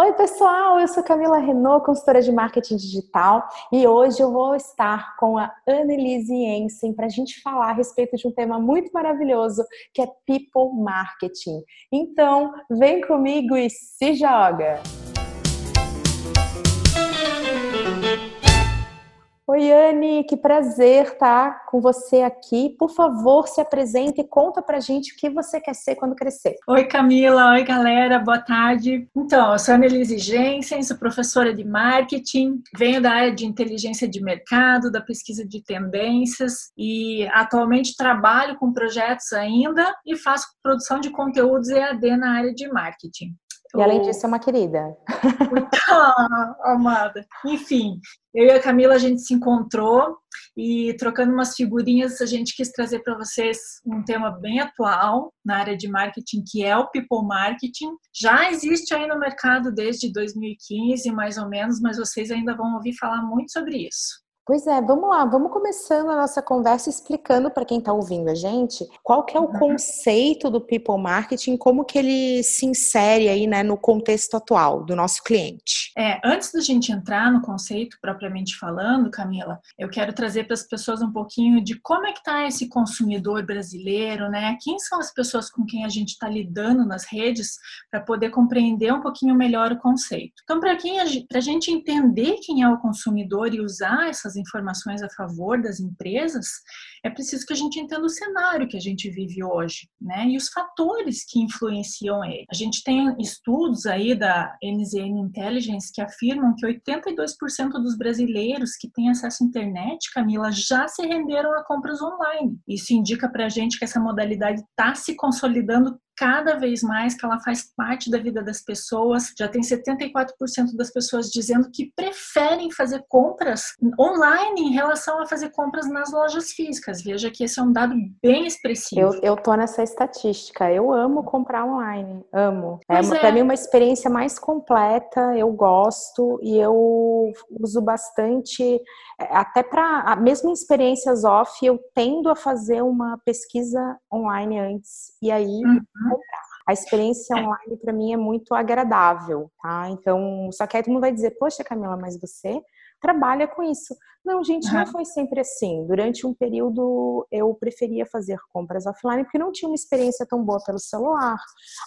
Oi, pessoal, eu sou Camila Renault, consultora de marketing digital, e hoje eu vou estar com a Annelise Jensen para a gente falar a respeito de um tema muito maravilhoso que é People Marketing. Então, vem comigo e se joga! Oi, Anne, que prazer estar com você aqui. Por favor, se apresente e conta pra gente o que você quer ser quando crescer. Oi, Camila. Oi, galera. Boa tarde. Então, eu sou Annelise Jensen, sou professora de marketing, venho da área de inteligência de mercado, da pesquisa de tendências e atualmente trabalho com projetos ainda e faço produção de conteúdos EAD na área de marketing. E além disso, é uma querida. Ah, amada. Enfim, eu e a Camila a gente se encontrou e trocando umas figurinhas, a gente quis trazer para vocês um tema bem atual na área de marketing, que é o people marketing. Já existe aí no mercado desde 2015, mais ou menos, mas vocês ainda vão ouvir falar muito sobre isso. Pois é, vamos lá, vamos começando a nossa conversa explicando para quem está ouvindo a gente qual que é o uhum. conceito do people marketing, como que ele se insere aí, né, no contexto atual do nosso cliente. É, antes da gente entrar no conceito propriamente falando, Camila, eu quero trazer para as pessoas um pouquinho de como é que está esse consumidor brasileiro, né? Quem são as pessoas com quem a gente está lidando nas redes para poder compreender um pouquinho melhor o conceito. Então, para a gente entender quem é o consumidor e usar essas informações a favor das empresas, é preciso que a gente entenda o cenário que a gente vive hoje, né? E os fatores que influenciam ele. A gente tem estudos aí da NZN Intelligence que afirmam que 82% dos brasileiros que têm acesso à internet, Camila, já se renderam a compras online. Isso indica para a gente que essa modalidade está se consolidando cada vez mais que ela faz parte da vida das pessoas. Já tem 74% das pessoas dizendo que preferem fazer compras online em relação a fazer compras nas lojas físicas. Veja que esse é um dado bem expressivo. Eu, eu tô nessa estatística. Eu amo comprar online, amo. É, é. para mim uma experiência mais completa. Eu gosto e eu uso bastante é, até para a mesma experiências off, eu tendo a fazer uma pesquisa online antes e aí uhum. Comprar. A experiência é. online para mim é muito agradável, tá? Então, só que aí todo mundo vai dizer, poxa, Camila, mas você trabalha com isso. Não, gente, uhum. não foi sempre assim. Durante um período eu preferia fazer compras offline porque não tinha uma experiência tão boa pelo celular.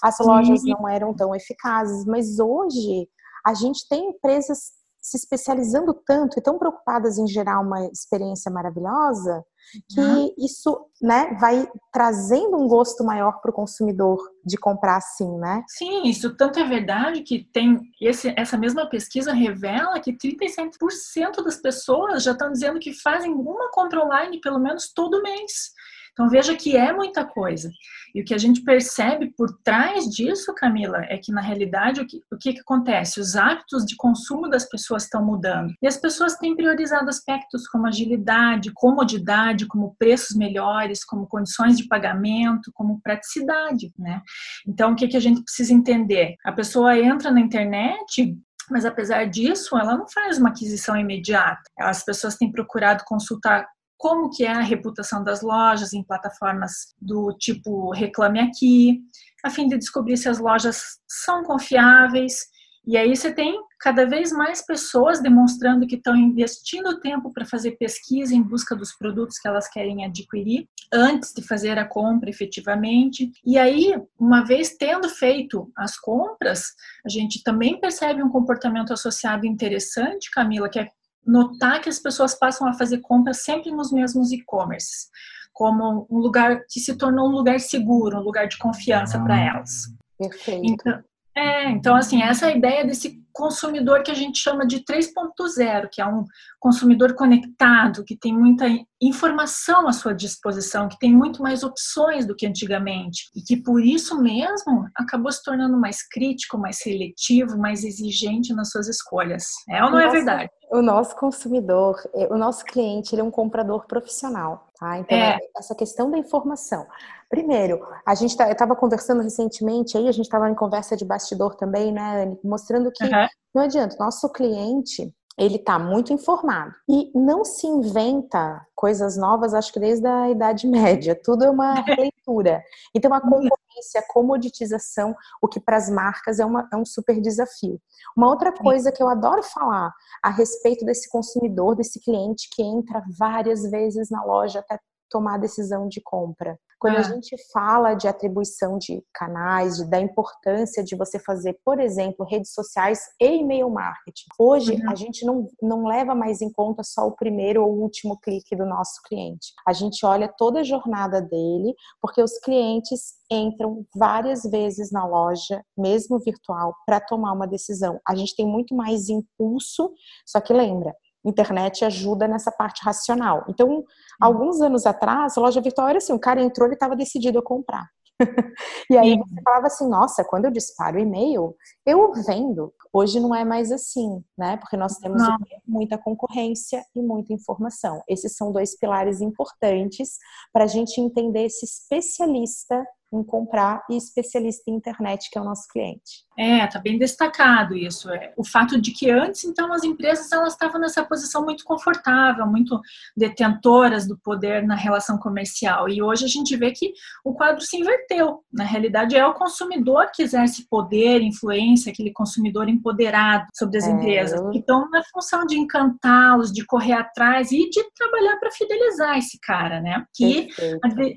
As lojas não eram tão eficazes, mas hoje a gente tem empresas se especializando tanto e tão preocupadas em gerar uma experiência maravilhosa que uhum. isso né, vai trazendo um gosto maior para o consumidor de comprar assim, né? Sim, isso tanto é verdade que tem esse, essa mesma pesquisa revela que 37% das pessoas já estão dizendo que fazem uma compra online pelo menos todo mês. Então veja que é muita coisa. E o que a gente percebe por trás disso, Camila, é que na realidade o que, o que, que acontece? Os hábitos de consumo das pessoas estão mudando. E as pessoas têm priorizado aspectos como agilidade, comodidade, como preços melhores, como condições de pagamento, como praticidade, né? Então o que, que a gente precisa entender? A pessoa entra na internet mas apesar disso, ela não faz uma aquisição imediata. As pessoas têm procurado consultar como que é a reputação das lojas em plataformas do tipo Reclame Aqui, a fim de descobrir se as lojas são confiáveis. E aí você tem cada vez mais pessoas demonstrando que estão investindo tempo para fazer pesquisa em busca dos produtos que elas querem adquirir antes de fazer a compra efetivamente. E aí, uma vez tendo feito as compras, a gente também percebe um comportamento associado interessante, Camila, que é notar que as pessoas passam a fazer compras sempre nos mesmos e-commerce, como um lugar que se tornou um lugar seguro, um lugar de confiança para ah, elas. Perfeito. Então, é, então, assim, essa é ideia desse consumidor que a gente chama de 3.0, que é um consumidor conectado, que tem muita informação à sua disposição, que tem muito mais opções do que antigamente, e que por isso mesmo acabou se tornando mais crítico, mais seletivo, mais exigente nas suas escolhas. É ou não é verdade? O nosso consumidor, é, o nosso cliente, ele é um comprador profissional, tá? Então, é. essa questão da informação. Primeiro, a gente tá, eu estava conversando recentemente aí, a gente estava em conversa de bastidor também, né, mostrando que uhum. não adianta, nosso cliente, ele está muito informado. E não se inventa coisas novas, acho que desde a Idade Média. Tudo é uma leitura. Então, a concorrência, a comoditização, o que para as marcas é, uma, é um super desafio. Uma outra coisa que eu adoro falar a respeito desse consumidor, desse cliente que entra várias vezes na loja até tomar a decisão de compra. Quando ah. a gente fala de atribuição de canais, de, da importância de você fazer, por exemplo, redes sociais e e-mail marketing, hoje uhum. a gente não, não leva mais em conta só o primeiro ou último clique do nosso cliente. A gente olha toda a jornada dele, porque os clientes entram várias vezes na loja, mesmo virtual, para tomar uma decisão. A gente tem muito mais impulso, só que lembra, internet ajuda nessa parte racional. Então, alguns anos atrás, a loja virtual era assim, o cara entrou e estava decidido a comprar. e aí você falava assim, nossa, quando eu disparo o e-mail, eu vendo. Hoje não é mais assim, né? Porque nós temos muita concorrência e muita informação. Esses são dois pilares importantes para a gente entender esse especialista em comprar e especialista em internet, que é o nosso cliente. É, tá bem destacado isso. É. O fato de que antes, então, as empresas elas estavam nessa posição muito confortável, muito detentoras do poder na relação comercial. E hoje a gente vê que o quadro se inverteu. Na realidade, é o consumidor que exerce poder, influência, aquele consumidor empoderado sobre as é, empresas. Então, na função de encantá-los, de correr atrás e de trabalhar para fidelizar esse cara, né? Que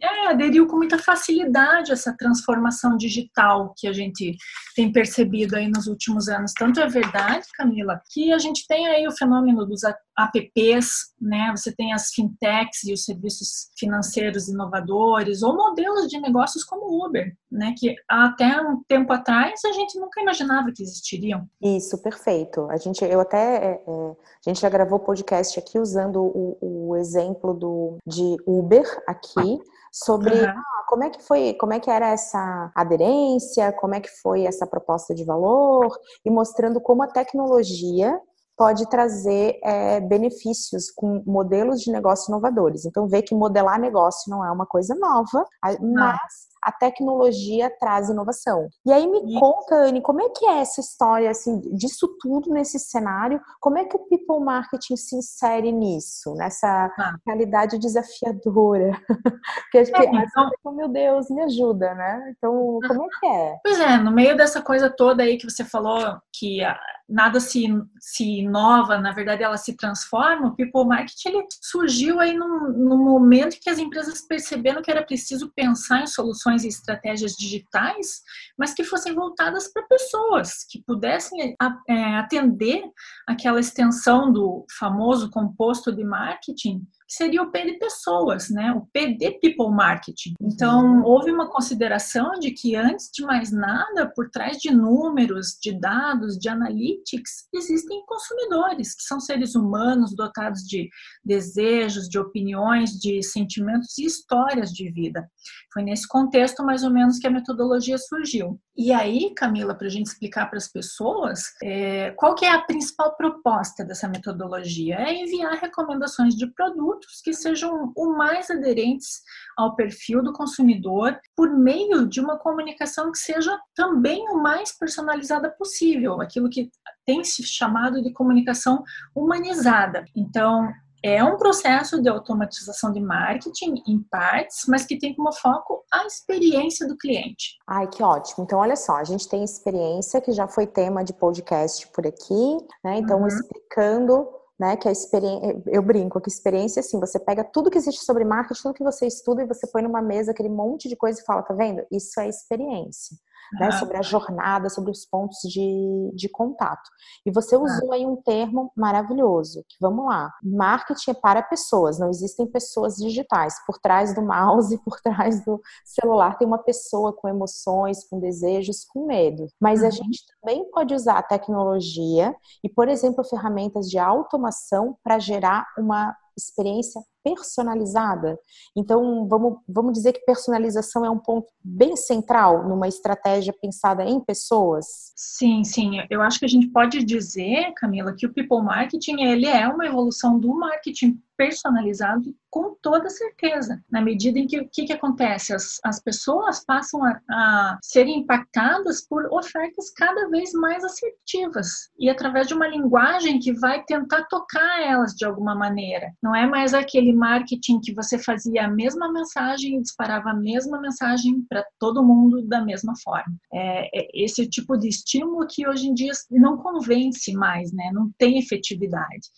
é, aderiu com muita facilidade a essa transformação digital que a gente tem percebido percebido aí nos últimos anos. Tanto é verdade, Camila, que a gente tem aí o fenômeno dos apps, né? Você tem as fintechs e os serviços financeiros inovadores ou modelos de negócios como Uber, né? Que até um tempo atrás a gente nunca imaginava que existiriam. Isso, perfeito. A gente, eu até, é, é, a gente já gravou podcast aqui usando o, o exemplo do de Uber aqui sobre uhum. ah, como é que foi, como é que era essa aderência, como é que foi essa proposta de valor e mostrando como a tecnologia pode trazer é, benefícios com modelos de negócio inovadores. Então, ver que modelar negócio não é uma coisa nova, mas a tecnologia traz inovação. E aí me e... conta, Anne, como é que é essa história assim, disso tudo nesse cenário? Como é que o people marketing se insere nisso, nessa ah. realidade desafiadora? Porque a gente, é, então... oh, meu Deus, me ajuda, né? Então, como é que é? Pois é, no meio dessa coisa toda aí que você falou que nada se, se inova, na verdade ela se transforma, o people marketing ele surgiu aí num, num momento que as empresas perceberam que era preciso pensar em soluções e estratégias digitais, mas que fossem voltadas para pessoas, que pudessem é, atender aquela extensão do famoso composto de marketing que seria o P de pessoas, né? O P de people marketing. Então, uhum. houve uma consideração de que antes de mais nada, por trás de números, de dados, de analytics, existem consumidores, que são seres humanos dotados de desejos, de opiniões, de sentimentos e histórias de vida. Foi nesse contexto, mais ou menos, que a metodologia surgiu. E aí, Camila, para a gente explicar para as pessoas, é, qual que é a principal proposta dessa metodologia? É enviar recomendações de produtos que sejam o mais aderentes ao perfil do consumidor por meio de uma comunicação que seja também o mais personalizada possível, aquilo que tem se chamado de comunicação humanizada. Então, é um processo de automatização de marketing em partes, mas que tem como foco a experiência do cliente. Ai, que ótimo. Então, olha só, a gente tem experiência que já foi tema de podcast por aqui, né? Então, uhum. explicando né? Que a experiência, eu brinco que experiência assim, você pega tudo que existe sobre marketing, tudo que você estuda e você põe numa mesa aquele monte de coisa e fala, tá vendo? Isso é experiência né, sobre a jornada, sobre os pontos de, de contato. E você usou aí um termo maravilhoso, que vamos lá, marketing é para pessoas, não existem pessoas digitais. Por trás do mouse, por trás do celular tem uma pessoa com emoções, com desejos, com medo. Mas uhum. a gente também pode usar a tecnologia e, por exemplo, ferramentas de automação para gerar uma experiência personalizada. Então, vamos, vamos dizer que personalização é um ponto bem central numa estratégia pensada em pessoas? Sim, sim. Eu acho que a gente pode dizer, Camila, que o people marketing ele é uma evolução do marketing personalizado com toda certeza. Na medida em que o que, que acontece? As, as pessoas passam a, a serem impactadas por ofertas cada vez mais assertivas e através de uma linguagem que vai tentar tocar elas de alguma maneira. Não é mais aquele marketing que você fazia a mesma mensagem e disparava a mesma mensagem para todo mundo da mesma forma. É, é esse tipo de estímulo que hoje em dia não convence mais, né? Não tem efetividade.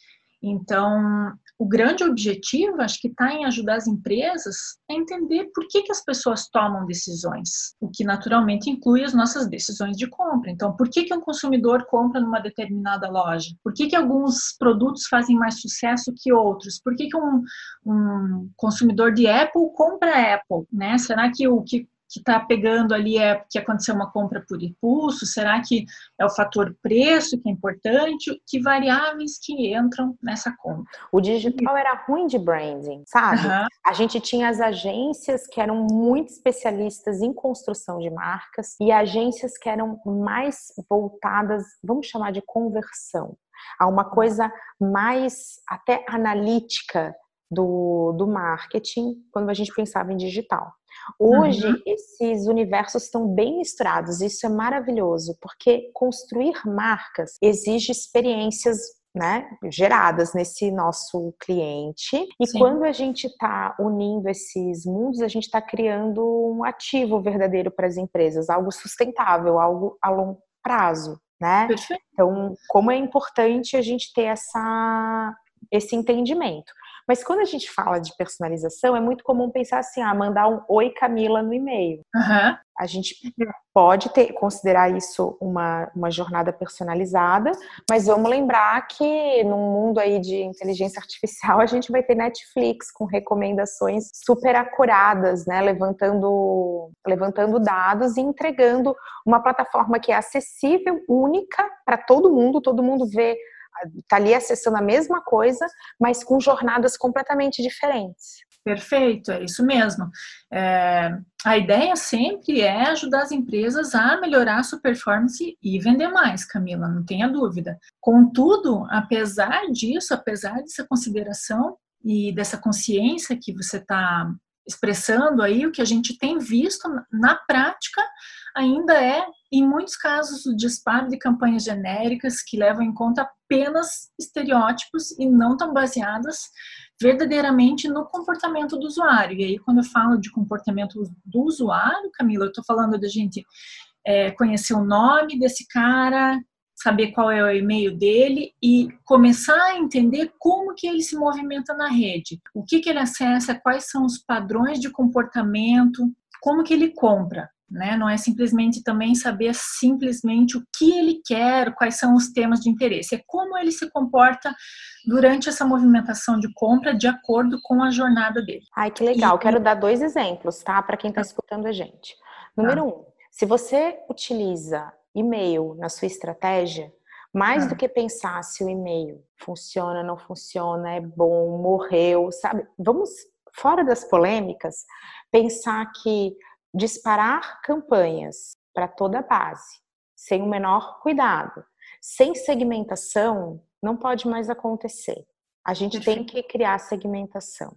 Então, o grande objetivo, acho que está em ajudar as empresas a entender por que, que as pessoas tomam decisões, o que naturalmente inclui as nossas decisões de compra. Então, por que, que um consumidor compra numa determinada loja? Por que, que alguns produtos fazem mais sucesso que outros? Por que, que um, um consumidor de Apple compra Apple? Né? Será que o que que está pegando ali é que aconteceu uma compra por impulso? Será que é o fator preço que é importante? Que variáveis que entram nessa conta? O digital era ruim de branding, sabe? Uhum. A gente tinha as agências que eram muito especialistas em construção de marcas e agências que eram mais voltadas, vamos chamar de conversão, a uma coisa mais até analítica do, do marketing quando a gente pensava em digital. Hoje, uhum. esses universos estão bem misturados, isso é maravilhoso, porque construir marcas exige experiências né, geradas nesse nosso cliente. E Sim. quando a gente está unindo esses mundos, a gente está criando um ativo verdadeiro para as empresas, algo sustentável, algo a longo prazo. Né? Então, como é importante a gente ter essa, esse entendimento. Mas quando a gente fala de personalização, é muito comum pensar assim, ah, mandar um oi Camila no e-mail. Uhum. A gente pode ter, considerar isso uma, uma jornada personalizada, mas vamos lembrar que num mundo aí de inteligência artificial a gente vai ter Netflix com recomendações super acuradas, né? Levantando, levantando dados e entregando uma plataforma que é acessível, única para todo mundo, todo mundo vê está ali acessando a mesma coisa, mas com jornadas completamente diferentes. Perfeito, é isso mesmo. É, a ideia sempre é ajudar as empresas a melhorar a sua performance e vender mais, Camila, não tenha dúvida. Contudo, apesar disso, apesar dessa consideração e dessa consciência que você está expressando aí, o que a gente tem visto na prática ainda é, em muitos casos, o disparo de campanhas genéricas que levam em conta apenas estereótipos e não estão baseadas verdadeiramente no comportamento do usuário. E aí, quando eu falo de comportamento do usuário, Camila, eu estou falando da gente é, conhecer o nome desse cara, saber qual é o e-mail dele e começar a entender como que ele se movimenta na rede, o que, que ele acessa, quais são os padrões de comportamento, como que ele compra. Né? Não é simplesmente também saber simplesmente o que ele quer, quais são os temas de interesse, é como ele se comporta durante essa movimentação de compra de acordo com a jornada dele. Ai, que legal. E... Quero dar dois exemplos, tá? Para quem está escutando a gente. Número tá. um, se você utiliza e-mail na sua estratégia, mais do que pensar se o e-mail funciona, não funciona, é bom, morreu, sabe? Vamos fora das polêmicas, pensar que disparar campanhas para toda a base, sem o menor cuidado, sem segmentação, não pode mais acontecer. A gente tem que criar segmentação.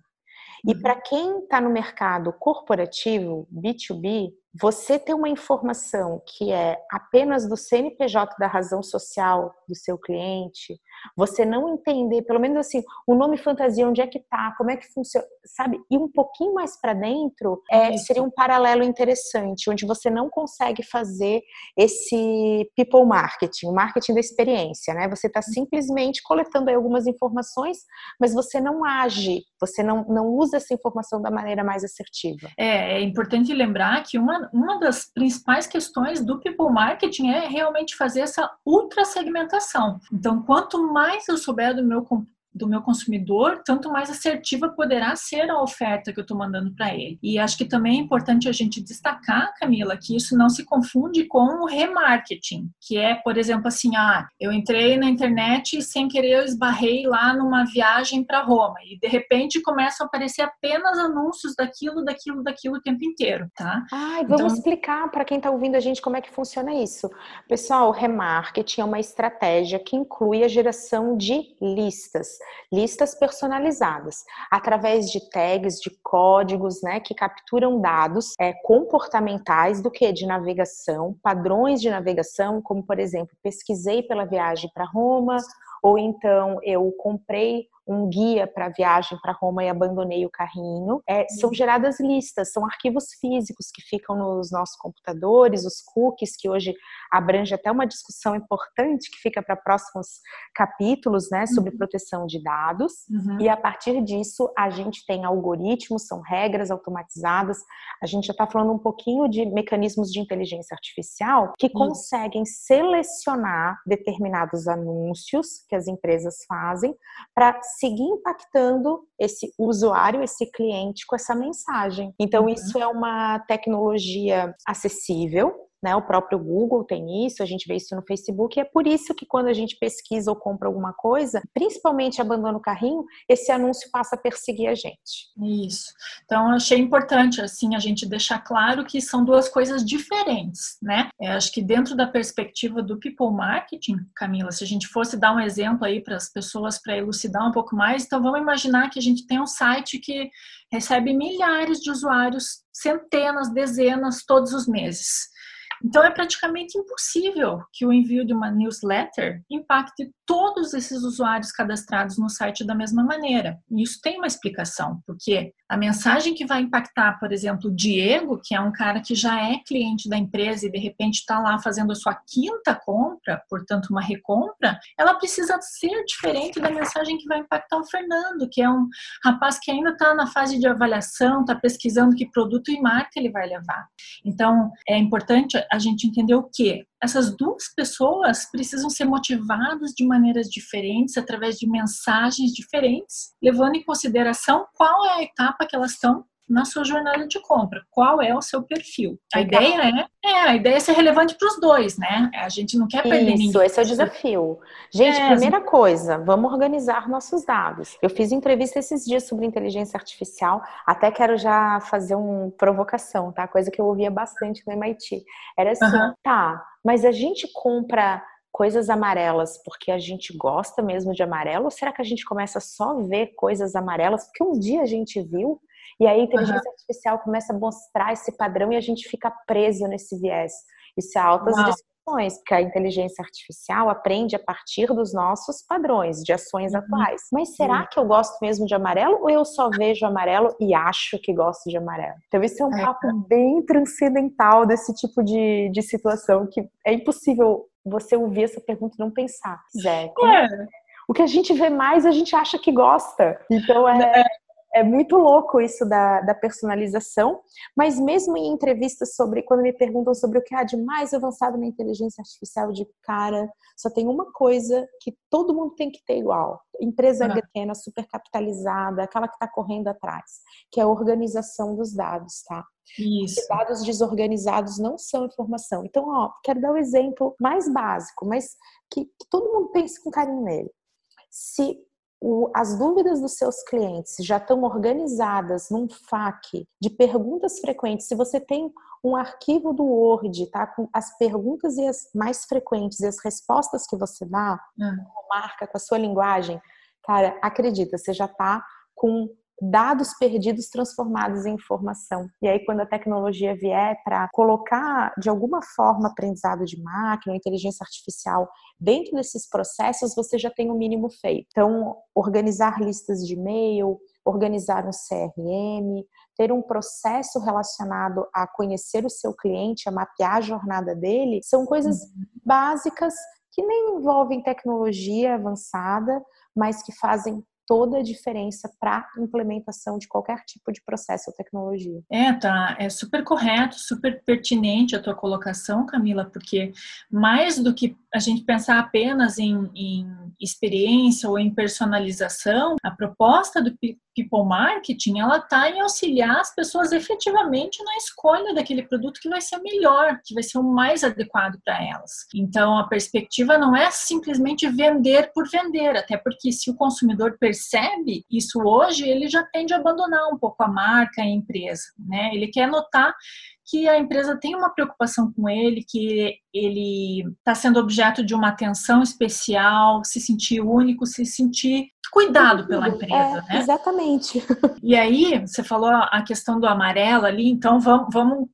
E uhum. para quem está no mercado corporativo, B2B, você ter uma informação que é apenas do CNPJ da razão social do seu cliente, você não entender, pelo menos assim, o nome fantasia, onde é que tá, como é que funciona, sabe? E um pouquinho mais para dentro é, seria um paralelo interessante, onde você não consegue fazer esse people marketing, o marketing da experiência, né? Você está simplesmente coletando aí algumas informações, mas você não age, você não, não usa essa informação da maneira mais assertiva. É, é importante lembrar que uma uma, das principais questões do people marketing é realmente fazer essa ultra segmentação. Então, quanto mais eu souber do meu do meu consumidor, tanto mais assertiva poderá ser a oferta que eu estou mandando para ele. E acho que também é importante a gente destacar, Camila, que isso não se confunde com o remarketing, que é, por exemplo, assim, ah, eu entrei na internet e sem querer eu esbarrei lá numa viagem para Roma e de repente começam a aparecer apenas anúncios daquilo, daquilo, daquilo o tempo inteiro, tá? Ai, vamos então... explicar para quem está ouvindo a gente como é que funciona isso. Pessoal, o remarketing é uma estratégia que inclui a geração de listas, listas personalizadas, através de tags, de códigos, né, que capturam dados é, comportamentais do que? De navegação, padrões de navegação, como por exemplo, pesquisei pela viagem para Roma, ou então eu comprei um guia para viagem para Roma e abandonei o carrinho. É, são uhum. geradas listas, são arquivos físicos que ficam nos nossos computadores, os cookies, que hoje abrange até uma discussão importante que fica para próximos capítulos, né, sobre uhum. proteção de dados. Uhum. E a partir disso, a gente tem algoritmos, são regras automatizadas. A gente já está falando um pouquinho de mecanismos de inteligência artificial que conseguem selecionar determinados anúncios que as empresas fazem para seguir impactando esse usuário, esse cliente com essa mensagem. Então, uhum. isso é uma tecnologia acessível, né? O próprio Google tem isso, a gente vê isso no Facebook, e é por isso que quando a gente pesquisa ou compra alguma coisa, principalmente abandona o carrinho, esse anúncio passa a perseguir a gente. Isso. Então, achei importante, assim, a gente deixar claro que são duas coisas diferentes, né? Eu acho que dentro da perspectiva do people marketing, Camila, se a gente fosse dar um exemplo aí para as pessoas para elucidar um pouco mais, então vamos imaginar que a gente tem um site que recebe milhares de usuários, centenas, dezenas, todos os meses. Então, é praticamente impossível que o envio de uma newsletter impacte todos esses usuários cadastrados no site da mesma maneira. E isso tem uma explicação, porque a mensagem que vai impactar, por exemplo, o Diego, que é um cara que já é cliente da empresa e de repente está lá fazendo a sua quinta compra, portanto, uma recompra, ela precisa ser diferente da mensagem que vai impactar o Fernando, que é um rapaz que ainda está na fase de avaliação, está pesquisando que produto e marca ele vai levar. Então, é importante a gente entender o que essas duas pessoas precisam ser motivadas de maneiras diferentes, através de mensagens diferentes, levando em consideração qual é a etapa que elas estão na sua jornada de compra. Qual é o seu perfil? A ideia é, é, a ideia é ser relevante para os dois, né? A gente não quer perder Isso, ninguém. Isso, esse é o desafio. Gente, é, primeira coisa, vamos organizar nossos dados. Eu fiz entrevista esses dias sobre inteligência artificial, até quero já fazer uma provocação, tá? Coisa que eu ouvia bastante no MIT. Era assim, uhum. tá, mas a gente compra coisas amarelas porque a gente gosta mesmo de amarelo? Ou será que a gente começa só a ver coisas amarelas porque um dia a gente viu e aí a inteligência uhum. artificial começa a mostrar esse padrão e a gente fica preso nesse viés. Isso é altas Uau. Discussões, porque a inteligência artificial aprende a partir dos nossos padrões de ações uhum. atuais. Mas será uhum. que eu gosto mesmo de amarelo ou eu só vejo amarelo e acho que gosto de amarelo? Então, isso é um é. papo bem transcendental desse tipo de, de situação que é impossível você ouvir essa pergunta e não pensar. Zé, é. é. O que a gente vê mais, a gente acha que gosta. Então é, é muito louco isso da, da personalização, mas mesmo em entrevistas sobre, quando me perguntam sobre o que há de mais avançado na inteligência artificial, de cara, só tem uma coisa que todo mundo tem que ter igual. Empresa uhum. pequena, super capitalizada, aquela que está correndo atrás, que é a organização dos dados, tá? Isso. Dados desorganizados não são informação. Então, ó, quero dar o um exemplo mais básico, mas que, que todo mundo pense com carinho nele. Se o, as dúvidas dos seus clientes já estão organizadas num FAQ de perguntas frequentes, se você tem um arquivo do Word, tá? Com as perguntas e as mais frequentes e as respostas que você dá, hum. marca com a sua linguagem, cara, acredita, você já está com dados perdidos transformados em informação. E aí, quando a tecnologia vier para colocar de alguma forma aprendizado de máquina, inteligência artificial dentro desses processos, você já tem o mínimo feito. Então, organizar listas de e-mail, organizar um CRM, ter um processo relacionado a conhecer o seu cliente, a mapear a jornada dele, são coisas uhum. básicas que nem envolvem tecnologia avançada, mas que fazem toda a diferença para implementação de qualquer tipo de processo ou tecnologia. É, tá. É super correto, super pertinente a tua colocação, Camila, porque mais do que a gente pensar apenas em, em, experiência ou em personalização, a proposta do people marketing, ela está em auxiliar as pessoas efetivamente na escolha daquele produto que vai ser melhor, que vai ser o mais adequado para elas. Então, a perspectiva não é simplesmente vender por vender, até porque se o consumidor isso hoje, ele já tende a abandonar um pouco a marca, a empresa, né? Ele quer notar que a empresa tem uma preocupação com ele, que ele está sendo objeto de uma atenção especial, se sentir único, se sentir cuidado pela empresa, é, né? Exatamente. E aí, você falou a questão do amarelo ali, então vamos, vamos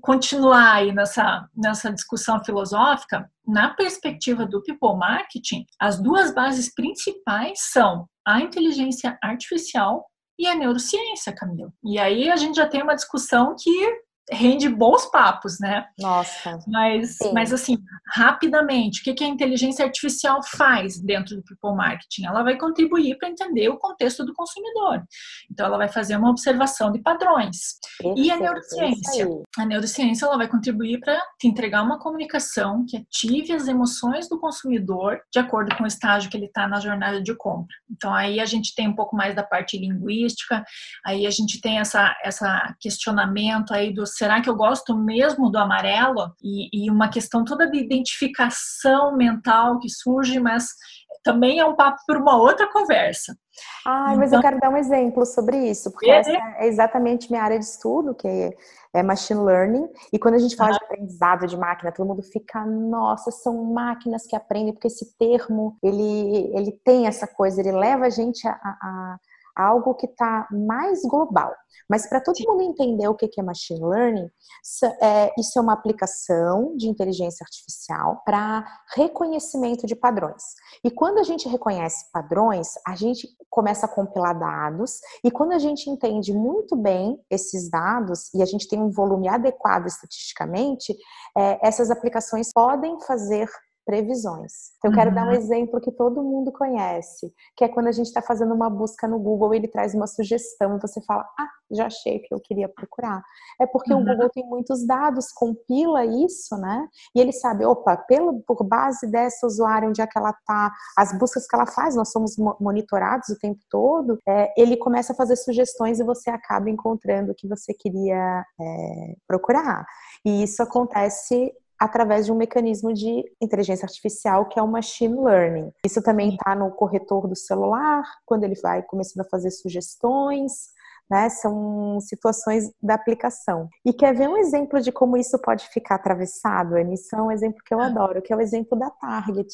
continuar aí nessa, nessa discussão filosófica. Na perspectiva do people marketing, as duas bases principais são a inteligência artificial e a neurociência, Camila. E aí a gente já tem uma discussão que rende bons papos, né? Nossa. Mas, mas assim, rapidamente, o que, que a inteligência artificial faz dentro do people marketing? Ela vai contribuir para entender o contexto do consumidor. Então, ela vai fazer uma observação de padrões. e a neurociência? A neurociência ela vai contribuir para te entregar uma comunicação que ative as emoções do consumidor de acordo com o estágio que ele está na jornada de compra. Então, aí a gente tem um pouco mais da parte linguística, aí a gente tem essa, essa questionamento aí dos será que eu gosto mesmo do amarelo? E, e uma questão toda de identificação mental que surge, mas também é um papo para uma outra conversa. Ah, mas então, eu quero dar um exemplo sobre isso, porque é, essa é exatamente minha área de estudo, que é machine learning. E quando a gente fala de aprendizado de máquina, todo mundo fica, nossa, são máquinas que aprendem, porque esse termo, ele, ele tem essa coisa, ele leva a gente a, a algo que está mais global. Mas para todo mundo entender o que é machine learning, é, isso é uma aplicação de inteligência artificial para reconhecimento de padrões. E quando a gente reconhece padrões, a gente começa a compilar dados, e quando a gente entende muito bem esses dados e a gente tem um volume adequado estatisticamente, é, essas aplicações podem fazer previsões. Então, eu quero uhum. dar um uhum. exemplo que todo mundo conhece, que é quando a gente está fazendo uma busca no Google, ele traz uma sugestão e você fala, ah, já achei o que eu queria procurar. É porque uhum. o Google tem muitos dados, compila isso, né? E ele sabe, opa, pelo, por base dessa usuária, onde é que ela está, as buscas que ela faz, nós somos monitorados o tempo todo, é, ele começa a fazer sugestões e você acaba encontrando o que você queria é, procurar. E isso acontece através de um mecanismo de inteligência artificial que é o machine learning. Isso também está no corretor do celular, quando ele vai começando a fazer sugestões, né? São situações da aplicação. E quer ver um exemplo de como isso pode ficar atravessado, Anne? Isso é um exemplo que eu ah. adoro, que é o exemplo da Target.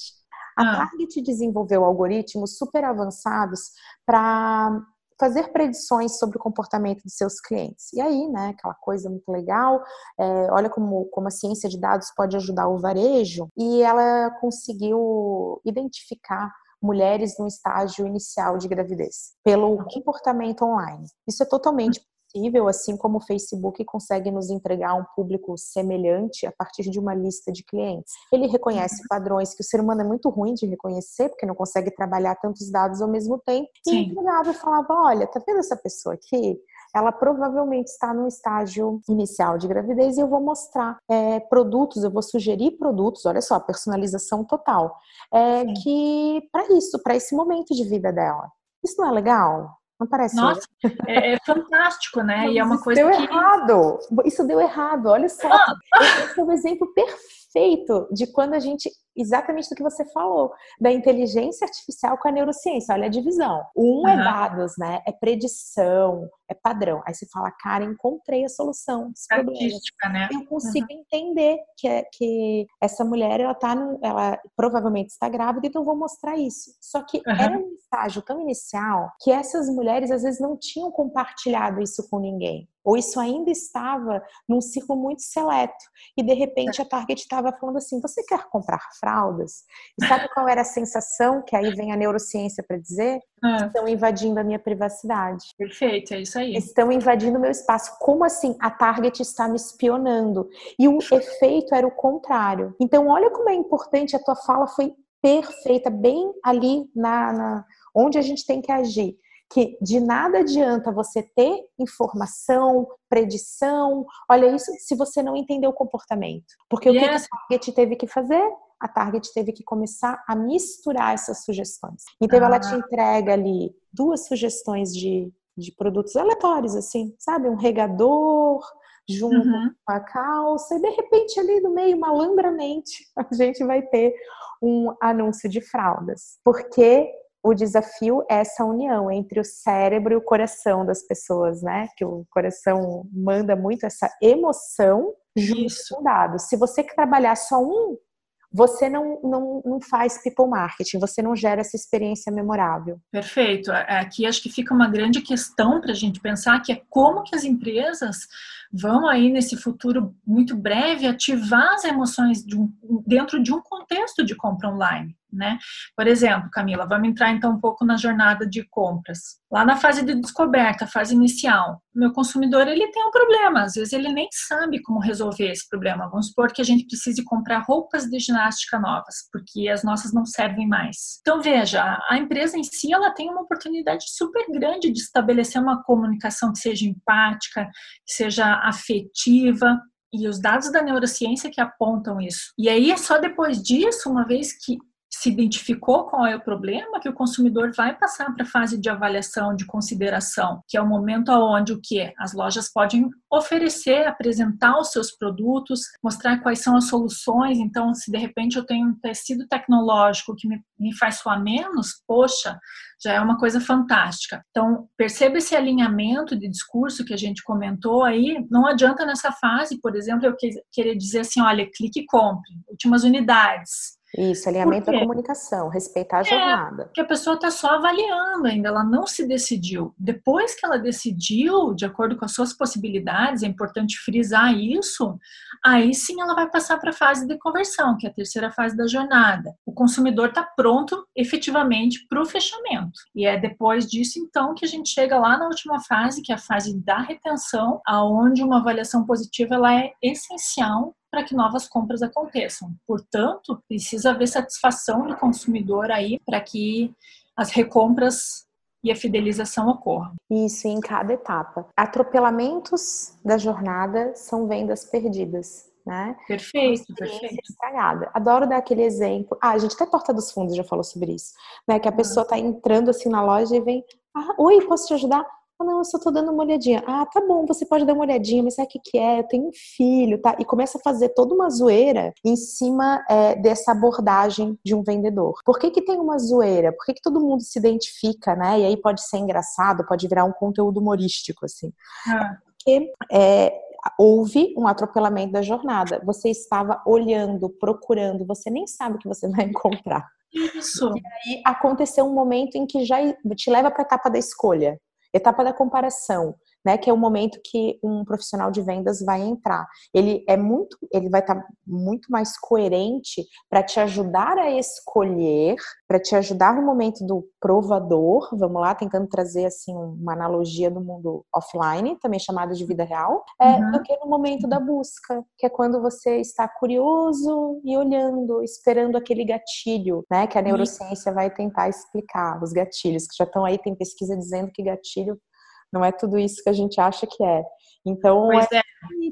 A ah. Target desenvolveu algoritmos super avançados para fazer predições sobre o comportamento de seus clientes. E aí, né, aquela coisa muito legal, é, olha como, como a ciência de dados pode ajudar o varejo, e ela conseguiu identificar mulheres no estágio inicial de gravidez pelo comportamento online. Isso é totalmente possível, assim como o Facebook consegue nos entregar um público semelhante a partir de uma lista de clientes. Ele reconhece uhum. padrões que o ser humano é muito ruim de reconhecer, porque não consegue trabalhar tantos dados ao mesmo tempo. Sim. E entregava e falava: olha, tá vendo essa pessoa aqui? ela provavelmente está no estágio inicial de gravidez e eu vou mostrar é, produtos, eu vou sugerir produtos, olha só, personalização total, é, que para isso, para esse momento de vida dela. Isso não é legal? Não parece? Nossa, é, é, fantástico, né? e é uma coisa deu que... errado. Isso deu errado. Olha só. Ah! Esse é o exemplo perfeito de quando a gente exatamente do que você falou, da inteligência artificial com a neurociência. Olha a divisão. Um uhum. é dados, né? É predição, é padrão. Aí você fala, cara, encontrei a solução. Estatística, né? Eu consigo uhum. entender que, é, que essa mulher, ela tá, no, ela provavelmente está grávida, então vou mostrar isso. Só que uhum. era um estágio tão inicial que essas mulheres às vezes não tinham compartilhado isso com ninguém ou isso ainda estava num ciclo muito seleto. E de repente a Target estava falando assim: você quer comprar fraldas? E sabe qual era a sensação que aí vem a neurociência para dizer? É. Estão invadindo a minha privacidade. Perfeito, é isso aí. Estão invadindo o meu espaço. Como assim? A Target está me espionando. E o efeito era o contrário. Então, olha como é importante, a tua fala foi perfeita, bem ali na, na onde a gente tem que agir que de nada adianta você ter informação, predição, olha isso, se você não entender o comportamento. Porque yes. o que a Target teve que fazer? a Target teve que começar a misturar essas sugestões. Então ah. ela te entrega ali duas sugestões de, de produtos aleatórios, assim, sabe? Um regador junto uhum. com a calça, e de repente ali no meio, malandramente, a gente vai ter um anúncio de fraldas. Porque o desafio é essa união entre o cérebro e o coração das pessoas, né? Que o coração manda muito essa emoção junto com dados. Se você trabalhar só um você não, não, não faz people marketing, você não gera essa experiência memorável. Perfeito. Aqui acho que fica uma grande questão para a gente pensar que é como que as empresas vão aí nesse futuro muito breve ativar as emoções de um, dentro de um contexto de compra online né? Por exemplo, Camila, vamos entrar então um pouco na jornada de compras. Lá na fase de descoberta, fase inicial, meu consumidor ele tem um problema, às vezes ele nem sabe como resolver esse problema. Vamos supor que a gente precise comprar roupas de ginástica novas, porque as nossas não servem mais. Então veja, a empresa em si ela tem uma oportunidade super grande de estabelecer uma comunicação que seja empática, que seja afetiva, e os dados da neurociência que apontam isso. E aí é só depois disso, uma vez que se identificou qual é o problema, que o consumidor vai passar para a fase de avaliação, de consideração, que é o momento onde o que as lojas podem oferecer, apresentar os seus produtos, mostrar quais são as soluções. Então, se de repente eu tenho um tecido tecnológico que me, me faz suar menos, poxa, já é uma coisa fantástica. Então, perceba esse alinhamento de discurso que a gente comentou aí. Não adianta nessa fase, por exemplo, eu querer dizer assim, olha, clique e compre, últimas unidades. Isso, alinhamento da comunicação, respeitar a é, jornada. que a pessoa está só avaliando ainda, ela não se decidiu. Depois que ela decidiu, de acordo com as suas possibilidades, é importante frisar isso, aí sim ela vai passar para a fase de conversão, que é a terceira fase da jornada. O consumidor está pronto efetivamente para o fechamento. E é depois disso, então, que a gente chega lá na última fase, que é a fase da retenção, aonde uma avaliação positiva ela é essencial para que novas compras aconteçam. Portanto, precisa haver satisfação do consumidor aí para que as recompras e a fidelização ocorram. Isso em cada etapa. Atropelamentos da jornada são vendas perdidas. Né? Perfeito, perfeito. Estragada. Adoro dar aquele exemplo. Ah, a gente até Porta dos Fundos já falou sobre isso, né? Que a pessoa está entrando assim na loja e vem, ah, oi, posso te ajudar? Ah, não, eu só tô dando uma olhadinha. Ah, tá bom, você pode dar uma olhadinha, mas sabe o que, que é? Eu tenho um filho, tá? E começa a fazer toda uma zoeira em cima é, dessa abordagem de um vendedor. Por que, que tem uma zoeira? Por que, que todo mundo se identifica, né? E aí pode ser engraçado, pode virar um conteúdo humorístico, assim. Ah. Porque é, houve um atropelamento da jornada. Você estava olhando, procurando, você nem sabe o que você vai encontrar. Isso. E aí aconteceu um momento em que já te leva para a etapa da escolha. Etapa da comparação, né, que é o momento que um profissional de vendas vai entrar. Ele é muito, ele vai estar tá muito mais coerente para te ajudar a escolher, para te ajudar no momento do provador, vamos lá, tentando trazer assim uma analogia do mundo offline, também chamado de vida real, é, uhum. do que no momento da busca, que é quando você está curioso e olhando, esperando aquele gatilho, né, que a neurociência vai tentar explicar, os gatilhos que já estão aí, tem pesquisa dizendo que gatilho não é tudo isso que a gente acha que é. Então, pois é, é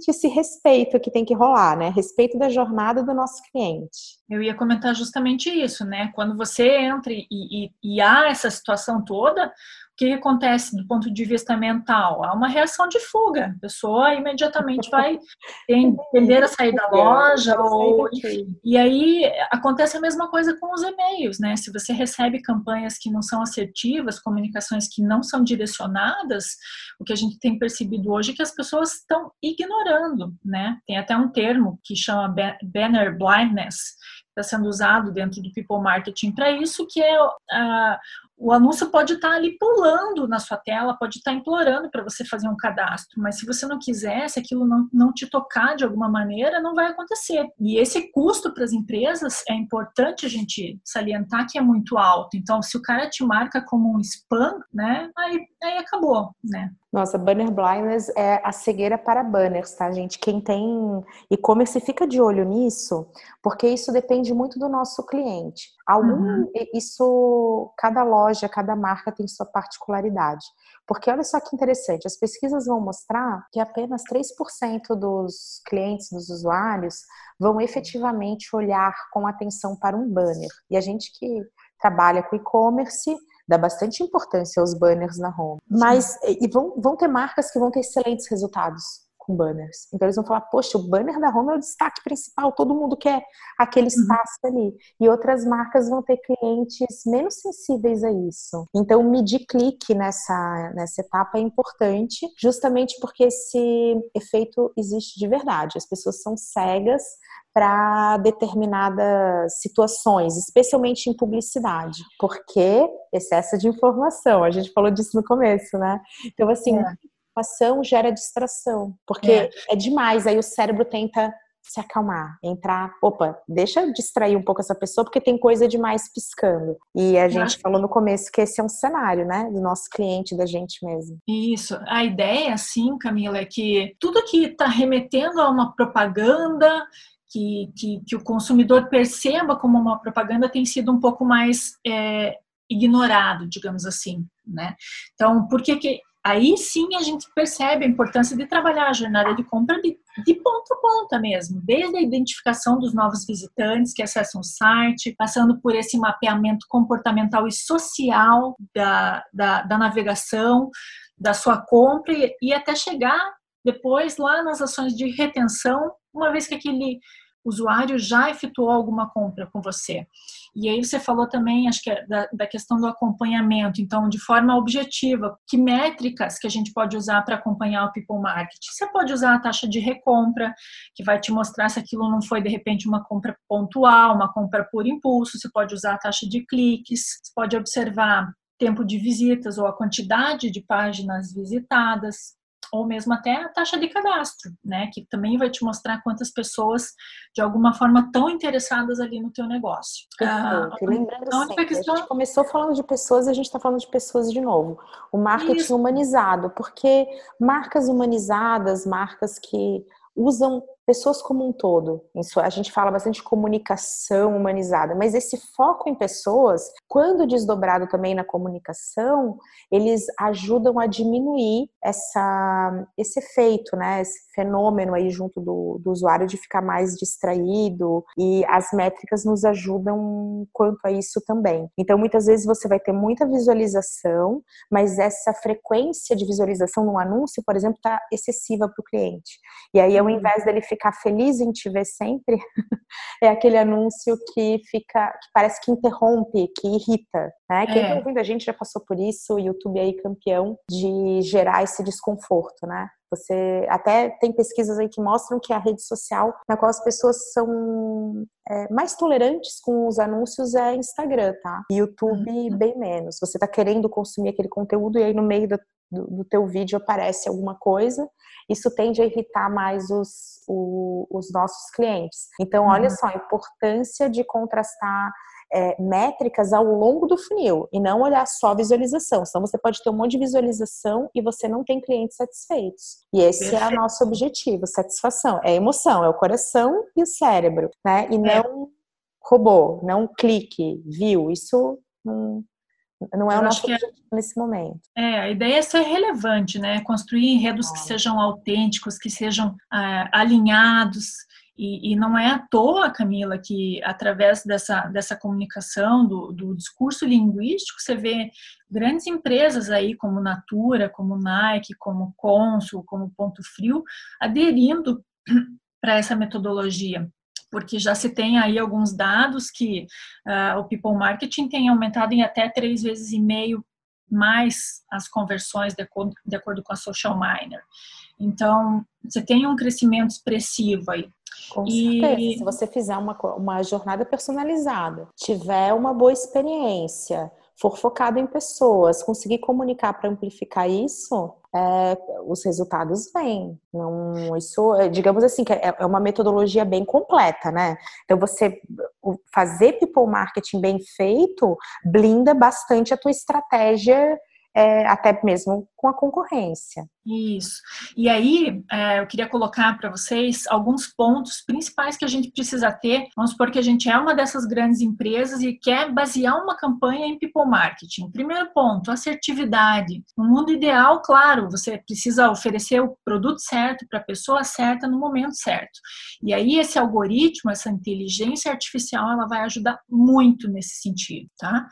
esse respeito que tem que rolar, né? Respeito da jornada do nosso cliente. Eu ia comentar justamente isso, né? Quando você entra e, e, e há essa situação toda, o que acontece do ponto de vista mental? Há uma reação de fuga. A pessoa imediatamente vai entender a sair da loja, ou, enfim. E aí acontece a mesma coisa com os e-mails, né? Se você recebe campanhas que não são assertivas, comunicações que não são direcionadas, o que a gente tem percebido hoje é que as pessoas estão ignorando, né? Tem até um termo que chama banner blindness, está sendo usado dentro do people marketing para isso, que é uh, o anúncio pode estar tá ali pulando na sua tela, pode estar tá implorando para você fazer um cadastro, mas se você não quiser, se aquilo não, não te tocar de alguma maneira, não vai acontecer. E esse custo para as empresas é importante a gente salientar que é muito alto. Então, se o cara te marca como um spam, né, aí aí acabou, né? Nossa, banner blindness é a cegueira para banners, tá, gente? Quem tem e-commerce fica de olho nisso, porque isso depende muito do nosso cliente. Algum, uhum. isso, cada loja, cada marca tem sua particularidade. Porque olha só que interessante, as pesquisas vão mostrar que apenas 3% dos clientes, dos usuários, vão efetivamente olhar com atenção para um banner. E a gente que trabalha com e-commerce dá bastante importância aos banners na home. Mas e vão, vão ter marcas que vão ter excelentes resultados com banners. Então eles vão falar, poxa, o banner da home é o destaque principal, todo mundo quer aquele uhum. espaço uhum. ali. E outras marcas vão ter clientes menos sensíveis a isso. Então medir clique nessa, nessa etapa é importante, justamente porque esse efeito existe de verdade. As pessoas são cegas para determinadas situações, especialmente em publicidade, porque excesso de informação, a gente falou disso no começo, né? Então, assim, é. Informação gera distração, porque é. é demais, aí o cérebro tenta se acalmar, entrar, opa, deixa distrair um pouco essa pessoa porque tem coisa demais piscando. E a gente falou no começo que esse é um cenário, né, do nosso cliente, da gente mesmo. Isso. A ideia, sim, Camila, é que tudo que está remetendo a uma propaganda que, que, que, o consumidor perceba como uma propaganda tem sido um pouco mais é, ignorado, digamos assim, né? Então, por que que aí sim a gente percebe a importância de trabalhar a jornada de compra de, de a ponta mesmo, desde a identificação dos novos visitantes que acessam o site, passando por esse mapeamento comportamental e social da, da, da navegação, da sua compra e, e até chegar depois lá nas ações de retenção, uma vez que aquele usuário já efetuou alguma compra com você. E aí você falou também, acho que é da, da, questão do acompanhamento. Então, de forma objetiva, que métricas que a gente pode usar para acompanhar o people marketing? Você pode usar a taxa de recompra, que vai te mostrar se aquilo não foi de repente uma compra pontual, uma compra por impulso. Você pode usar a taxa de cliques. Você pode observar tempo de visitas ou a quantidade de páginas visitadas ou mesmo até a taxa de cadastro, né, que também vai te mostrar quantas pessoas de alguma forma estão interessadas ali no teu negócio. Ah, lembrando então, sempre, questão... a gente começou falando de pessoas e a gente está falando de pessoas de novo. O marketing Isso. humanizado, porque marcas humanizadas, marcas que usam pessoas como um todo. Isso, a gente fala bastante de comunicação humanizada, mas esse foco em pessoas, quando desdobrado também na comunicação, eles ajudam a diminuir essa, esse efeito, né, esse fenômeno aí junto do, do usuário de ficar mais distraído e as métricas nos ajudam quanto a isso também. Então, muitas vezes você vai ter muita visualização, mas essa frequência de visualização no anúncio, por exemplo, está excessiva para o cliente. E aí, ao uhum. invés dele ficar feliz em te ver sempre, é aquele anúncio que fica, que parece que interrompe, que irrita, né? Quem é. ouvindo a gente já passou por isso, o YouTube aí campeão de gerar esse desconforto, né? Você até tem pesquisas aí que mostram que a rede social na qual as pessoas são é, mais tolerantes com os anúncios é Instagram, tá? YouTube uhum. bem menos. Você tá querendo consumir aquele conteúdo e aí no meio do, do, do teu vídeo aparece alguma coisa. Isso tende a irritar mais os, o, os nossos clientes. Então, olha uhum. só a importância de contrastar é, métricas ao longo do funil e não olhar só a visualização. Senão você pode ter um monte de visualização e você não tem clientes satisfeitos. E esse Perfeito. é o nosso objetivo, satisfação. É emoção, é o coração e o cérebro, né? E é. não robô, não clique, viu. Isso não, não é o nosso objetivo é, nesse momento. É, a ideia é ser relevante, né? Construir enredos que sejam autênticos, que sejam uh, alinhados, e, e, não é à toa, Camila, que através dessa, dessa comunicação, do, do, discurso linguístico, você vê grandes empresas aí, como Natura, como Nike, como Consul, como Ponto Frio, aderindo para essa metodologia. Porque já se tem aí alguns dados que uh, o People Marketing tem aumentado em até três vezes e meio mais as conversões de acordo, de acordo com a Social Miner. Então, você tem um crescimento expressivo aí. Com e... certeza. Se você fizer uma, uma jornada personalizada, tiver uma boa experiência, for focado em pessoas, conseguir comunicar para amplificar isso, é, os resultados vêm. Não, isso, é, digamos assim, que é, é uma metodologia bem completa, né? Então, você fazer people marketing bem feito blinda bastante a tua estratégia é, até mesmo com a concorrência. Isso. E aí, é, eu queria colocar para vocês alguns pontos principais que a gente precisa ter. Vamos supor que a gente é uma dessas grandes empresas e quer basear uma campanha em people marketing. Primeiro ponto, assertividade. No mundo ideal, claro, você precisa oferecer o produto certo para a pessoa certa no momento certo. E aí, esse algoritmo, essa inteligência artificial, ela vai ajudar muito nesse sentido, tá?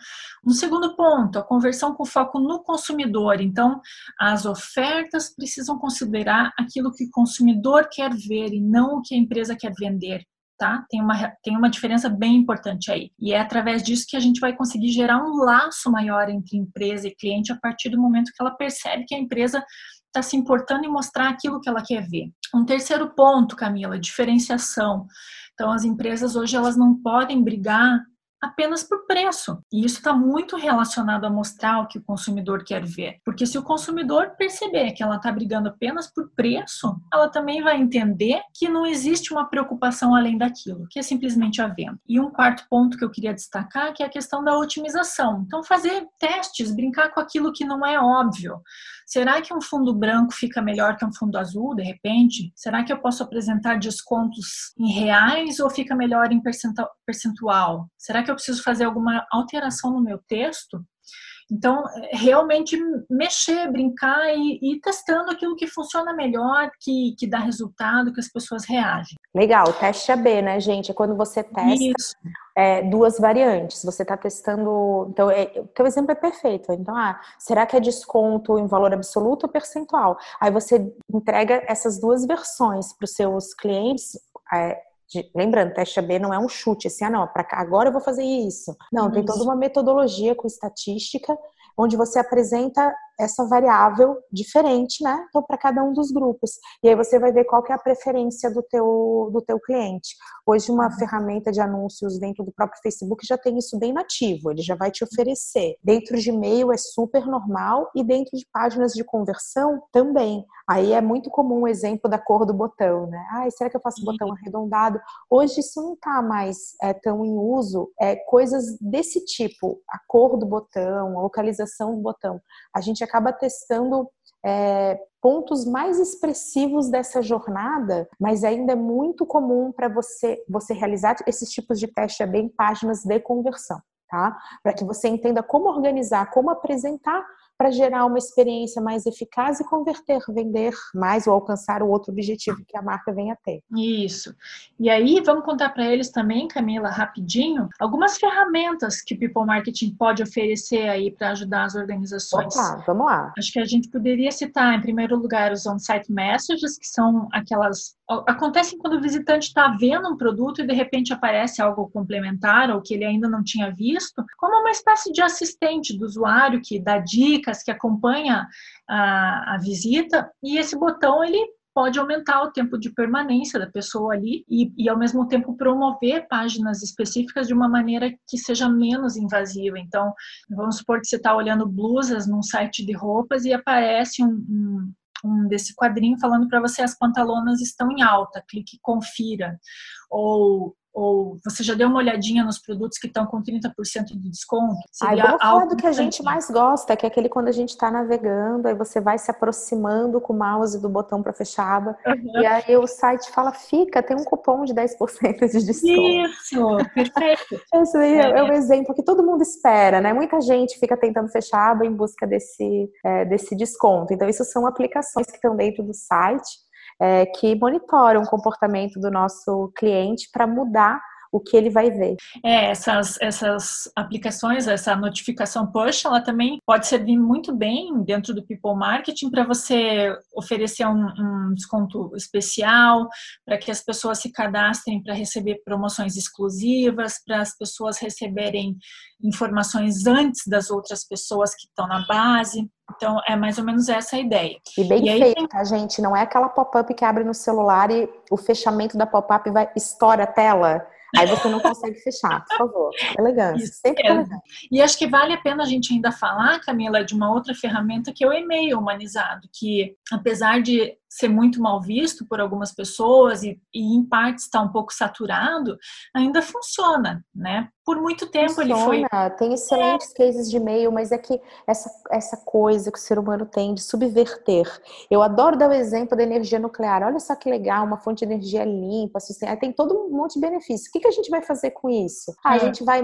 Um segundo ponto, a conversão com foco no consumidor. Então, as ofertas precisam considerar aquilo que o consumidor quer ver e não o que a empresa quer vender. Tá? Tem, uma, tem uma diferença bem importante aí. E é através disso que a gente vai conseguir gerar um laço maior entre empresa e cliente a partir do momento que ela percebe que a empresa está se importando em mostrar aquilo que ela quer ver. Um terceiro ponto, Camila, diferenciação. Então, as empresas hoje elas não podem brigar apenas por preço. E isso está muito relacionado a mostrar o que o consumidor quer ver. Porque se o consumidor perceber que ela está brigando apenas por preço, ela também vai entender que não existe uma preocupação além daquilo, que é simplesmente a venda. E um quarto ponto que eu queria destacar que é a questão da otimização. Então, fazer testes, brincar com aquilo que não é óbvio. Será que um fundo branco fica melhor que um fundo azul, de repente? Será que eu posso apresentar descontos em reais ou fica melhor em percentual? Será que eu preciso fazer alguma alteração no meu texto? Então, realmente mexer, brincar e, ir testando aquilo que funciona melhor, que, que dá resultado, que as pessoas reagem. Legal, teste AB, né, gente? É quando você testa é, duas variantes. Você está testando. Então, é, o teu exemplo é perfeito. Então, ah, será que é desconto em valor absoluto ou percentual? Aí você entrega essas duas versões para os seus clientes. É, de, lembrando, teste AB não é um chute, assim, ah, não, para agora eu vou fazer isso. Não, isso. tem toda uma metodologia com estatística, onde você apresenta essa variável diferente, né? Então, para cada um dos grupos. E aí você vai ver qual que é a preferência do teu, do teu cliente. Hoje, uma uhum. ferramenta de anúncios dentro do próprio Facebook já tem isso bem nativo, ele já vai te oferecer. Dentro de e-mail é super normal e dentro de páginas de conversão também. Aí é muito comum o exemplo da cor do botão, né? Ah, será que eu faço botão arredondado? Hoje isso não está mais é, tão em uso. É, coisas desse tipo, a cor do botão, a localização do botão. A gente acaba testando é, pontos mais expressivos dessa jornada, mas ainda é muito comum para você, você realizar esses tipos de teste bem páginas de conversão. Tá? Para que você entenda como organizar, como apresentar para gerar uma experiência mais eficaz e converter, vender mais ou alcançar o outro objetivo que a marca venha a ter. Isso. E aí, vamos contar para eles também, Camila, rapidinho, algumas ferramentas que o People Marketing pode oferecer aí para ajudar as organizações. Opa, vamos lá. Acho que a gente poderia citar, em primeiro lugar, os on-site messages, que são aquelas acontecem quando o visitante está vendo um produto e de repente aparece algo complementar ou que ele ainda não tinha visto, como uma espécie de assistente do usuário que dá que acompanha a, a visita e esse botão ele pode aumentar o tempo de permanência da pessoa ali e, e, ao mesmo tempo promover páginas específicas de uma maneira que seja menos invasiva. Então, vamos supor que você está olhando blusas num site de roupas e aparece um, um um desse quadrinho falando para você as pantalonas estão em alta, clique confira. Ou ou você já deu uma olhadinha nos produtos que estão com 30% de desconto? Seria vamos falar do que a gente mais gosta, que é aquele quando a gente está navegando, aí você vai se aproximando com o mouse do botão para fechar uhum. e aí o site fala, fica, tem um cupom de 10% de desconto. Isso, perfeito. Esse aí é, é um exemplo que todo mundo espera, né? Muita gente fica tentando fechar aba em busca desse, é, desse desconto. Então, isso são aplicações que estão dentro do site é, que monitoram o comportamento do nosso cliente para mudar o que ele vai ver. É, essas, essas aplicações, essa notificação push, ela também pode servir muito bem dentro do People Marketing para você oferecer um, um, desconto especial, para que as pessoas se cadastrem para receber promoções exclusivas, para as pessoas receberem informações antes das outras pessoas que estão na base. Então, é mais ou menos essa a ideia. E bem e feito, tá, gente? Não é aquela pop-up que abre no celular e o fechamento da pop-up vai estoura a tela. Aí você não consegue fechar, por favor. Elegância, Isso, sempre é. elegante. E acho que vale a pena a gente ainda falar, Camila, de uma outra ferramenta que é o e-mail humanizado, que apesar de ser muito mal visto por algumas pessoas e, e em parte está um pouco saturado, ainda funciona, né? Por muito tempo funciona. ele foi. Tem excelentes é. cases de e-mail, mas é que essa, essa coisa que o ser humano tem de subverter. Eu adoro dar o exemplo da energia nuclear. Olha só que legal, uma fonte de energia limpa, sustentável. Tem todo um monte de benefícios. O que, que a gente vai fazer com isso? Ah, é. A gente vai,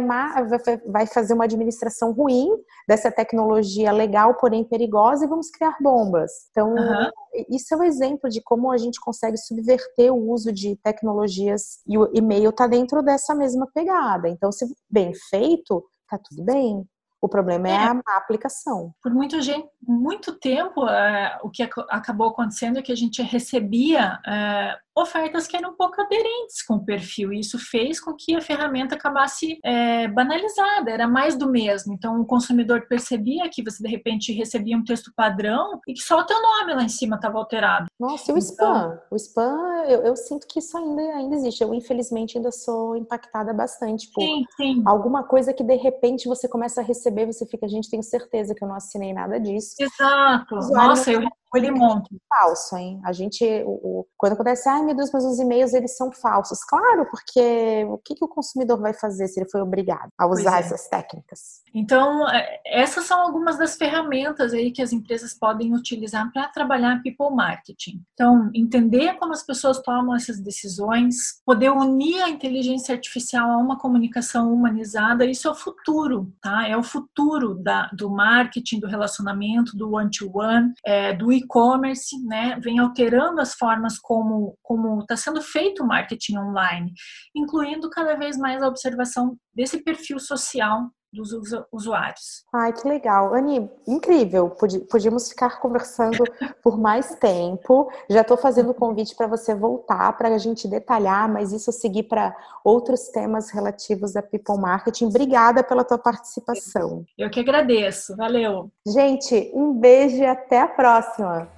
vai fazer uma administração ruim dessa tecnologia legal, porém perigosa, e vamos criar bombas. Então, uhum. isso é um exemplo de como a gente consegue subverter o uso de tecnologias e o e-mail está dentro dessa mesma pegada. Então, se bem feito, tá tudo bem. O problema é, é a aplicação. Por muito, gente, muito tempo, é, o que acabou acontecendo é que a gente recebia é, ofertas que eram um pouco aderentes com o perfil. E isso fez com que a ferramenta acabasse é, banalizada, era mais do mesmo. Então, o consumidor percebia que você, de repente, recebia um texto padrão e que só o teu nome lá em cima estava alterado. Nossa, e o então, spam? O spam, eu, eu, sinto que isso ainda, ainda existe. Eu, infelizmente, ainda sou impactada bastante por sim, sim. alguma coisa que, de repente, você começa a receber, você fica, gente, tenho certeza que eu não assinei nada disso. Exato. Nossa, eu ele monta. Falso, hein? A gente, o, o, quando acontece, ai meu Deus, mas os e-mails eles são falsos. Claro, porque o que, que o consumidor vai fazer se ele foi obrigado a usar é. essas técnicas? Então, é, essas são algumas das ferramentas aí que as empresas podem utilizar para trabalhar people marketing. Então, entender como as pessoas tomam essas decisões, poder unir a inteligência artificial a uma comunicação humanizada, isso é o futuro, tá? É o futuro da, do marketing, do relacionamento, do one-to-one, -one, é, do e-commerce, né, vem alterando as formas como como está sendo feito o marketing online, incluindo cada vez mais a observação desse perfil social dos usuários. Ai, que legal. Ani, incrível. Podíamos ficar conversando por mais tempo. Já estou fazendo o convite para você voltar para a gente detalhar, mas isso seguir para outros temas relativos a People Marketing. Obrigada pela tua participação. Eu que agradeço. Valeu. Gente, um beijo e até a próxima.